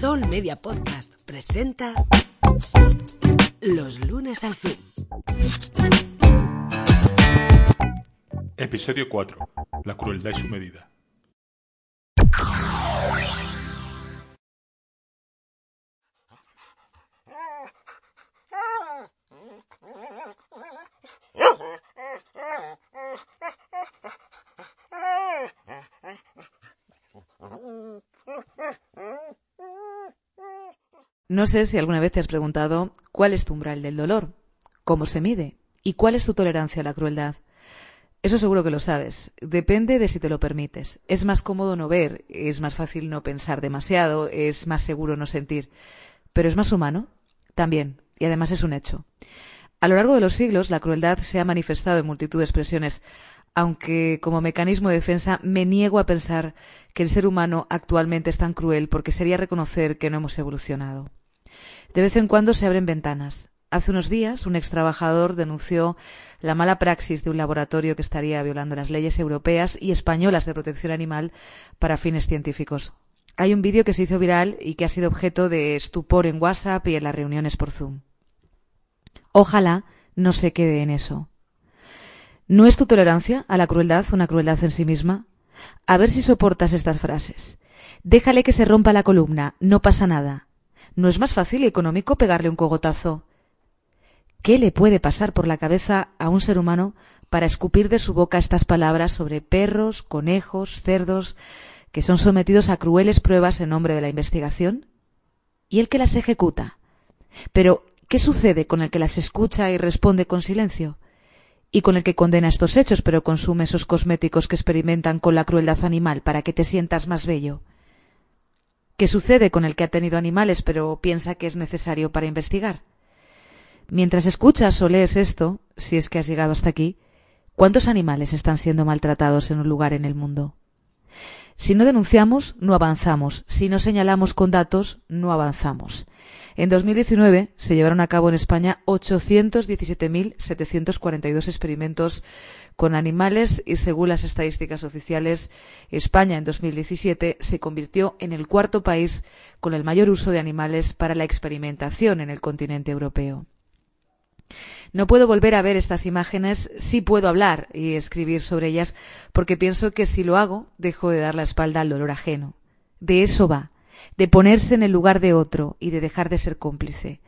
Sol Media Podcast presenta Los lunes al fin. Episodio 4. La crueldad y su medida. No sé si alguna vez te has preguntado cuál es tu umbral del dolor, cómo se mide y cuál es tu tolerancia a la crueldad. Eso seguro que lo sabes. Depende de si te lo permites. Es más cómodo no ver, es más fácil no pensar demasiado, es más seguro no sentir. Pero es más humano también, y además es un hecho. A lo largo de los siglos, la crueldad se ha manifestado en multitud de expresiones, aunque como mecanismo de defensa me niego a pensar que el ser humano actualmente es tan cruel porque sería reconocer que no hemos evolucionado. De vez en cuando se abren ventanas. Hace unos días, un ex trabajador denunció la mala praxis de un laboratorio que estaría violando las leyes europeas y españolas de protección animal para fines científicos. Hay un vídeo que se hizo viral y que ha sido objeto de estupor en WhatsApp y en las reuniones por Zoom. Ojalá no se quede en eso. ¿No es tu tolerancia a la crueldad una crueldad en sí misma? A ver si soportas estas frases. Déjale que se rompa la columna, no pasa nada. ¿No es más fácil y económico pegarle un cogotazo? ¿Qué le puede pasar por la cabeza a un ser humano para escupir de su boca estas palabras sobre perros, conejos, cerdos, que son sometidos a crueles pruebas en nombre de la investigación? ¿Y el que las ejecuta? Pero, ¿qué sucede con el que las escucha y responde con silencio? ¿Y con el que condena estos hechos pero consume esos cosméticos que experimentan con la crueldad animal para que te sientas más bello? ¿Qué sucede con el que ha tenido animales pero piensa que es necesario para investigar? Mientras escuchas o lees esto, si es que has llegado hasta aquí, ¿cuántos animales están siendo maltratados en un lugar en el mundo? Si no denunciamos, no avanzamos. Si no señalamos con datos, no avanzamos. En 2019 se llevaron a cabo en España 817.742 experimentos con animales y según las estadísticas oficiales, España en 2017 se convirtió en el cuarto país con el mayor uso de animales para la experimentación en el continente europeo. No puedo volver a ver estas imágenes, sí puedo hablar y escribir sobre ellas, porque pienso que si lo hago, dejo de dar la espalda al dolor ajeno. De eso va, de ponerse en el lugar de otro y de dejar de ser cómplice.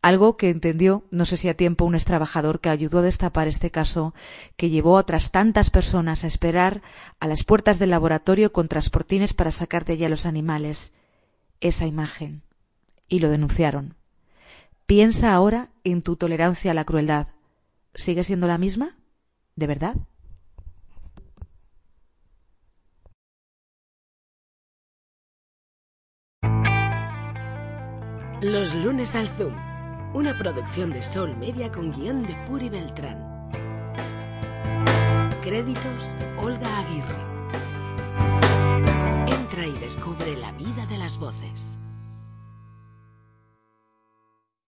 Algo que entendió, no sé si a tiempo, un extrabajador que ayudó a destapar este caso, que llevó a otras tantas personas a esperar a las puertas del laboratorio con transportines para sacar de allí a los animales. Esa imagen. Y lo denunciaron. Piensa ahora en tu tolerancia a la crueldad. ¿Sigue siendo la misma? ¿De verdad? Los lunes al Zoom. Una producción de Sol Media con guion de Puri Beltrán. Créditos Olga Aguirre. Entra y descubre la vida de las voces.